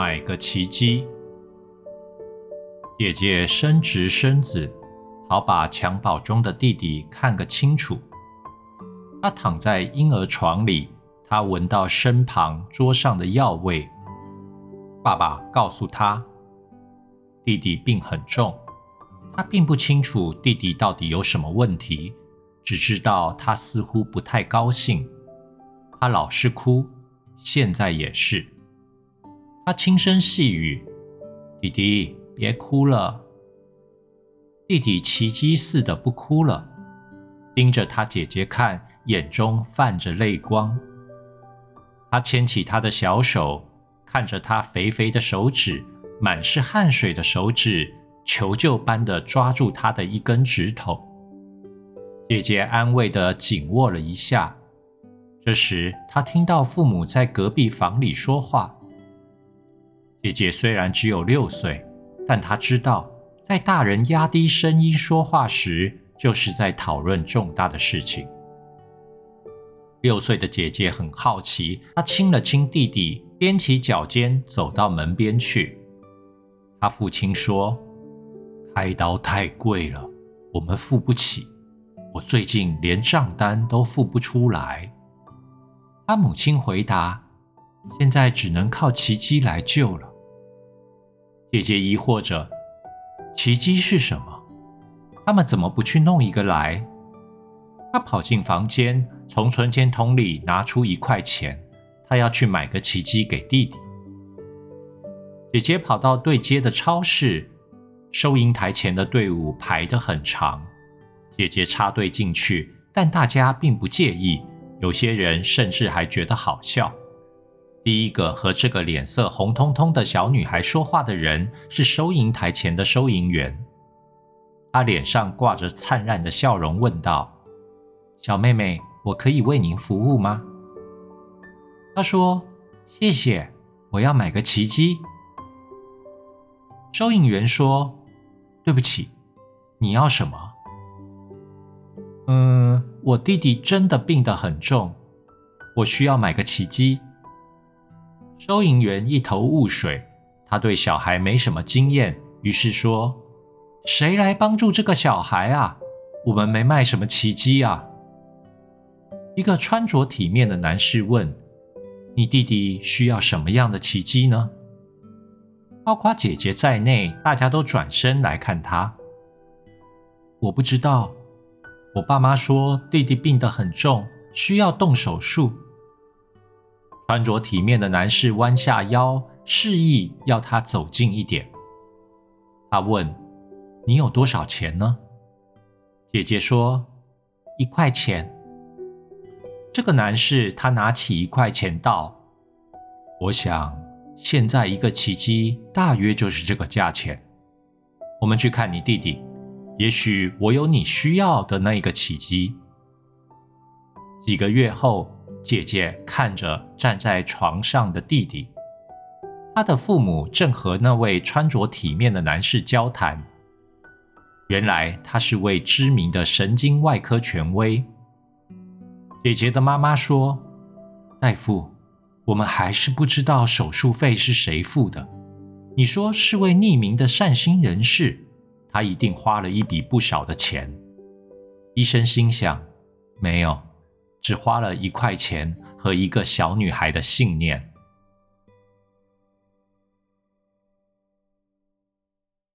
买个奇迹。姐姐伸直身子，好把襁褓中的弟弟看个清楚。他躺在婴儿床里，他闻到身旁桌上的药味。爸爸告诉他，弟弟病很重。他并不清楚弟弟到底有什么问题，只知道他似乎不太高兴。他老是哭，现在也是。他轻声细语：“弟弟，别哭了。”弟弟奇迹似的不哭了，盯着他姐姐看，眼中泛着泪光。他牵起他的小手，看着他肥肥的手指，满是汗水的手指。求救般的抓住他的一根指头，姐姐安慰的紧握了一下。这时，她听到父母在隔壁房里说话。姐姐虽然只有六岁，但她知道，在大人压低声音说话时，就是在讨论重大的事情。六岁的姐姐很好奇，她亲了亲弟弟，踮起脚尖走到门边去。她父亲说。开刀太贵了，我们付不起。我最近连账单都付不出来。他母亲回答：“现在只能靠奇迹来救了。”姐姐疑惑着：“奇迹是什么？他们怎么不去弄一个来？”她跑进房间，从存钱筒里拿出一块钱，她要去买个奇迹给弟弟。姐姐跑到对街的超市。收银台前的队伍排得很长，姐姐插队进去，但大家并不介意，有些人甚至还觉得好笑。第一个和这个脸色红彤彤的小女孩说话的人是收银台前的收银员，她脸上挂着灿烂的笑容，问道：“小妹妹，我可以为您服务吗？”她说：“谢谢，我要买个奇迹。”收银员说。对不起，你要什么？嗯，我弟弟真的病得很重，我需要买个奇迹。收银员一头雾水，他对小孩没什么经验，于是说：“谁来帮助这个小孩啊？我们没卖什么奇迹啊。”一个穿着体面的男士问：“你弟弟需要什么样的奇迹呢？”包括姐姐在内，大家都转身来看他。我不知道，我爸妈说弟弟病得很重，需要动手术。穿着体面的男士弯下腰，示意要他走近一点。他问：“你有多少钱呢？”姐姐说：“一块钱。”这个男士他拿起一块钱道：“我想。”现在一个奇迹大约就是这个价钱。我们去看你弟弟，也许我有你需要的那一个奇迹。几个月后，姐姐看着站在床上的弟弟，他的父母正和那位穿着体面的男士交谈。原来他是位知名的神经外科权威。姐姐的妈妈说：“大夫。”我们还是不知道手术费是谁付的。你说是位匿名的善心人士，他一定花了一笔不少的钱。医生心想：没有，只花了一块钱和一个小女孩的信念。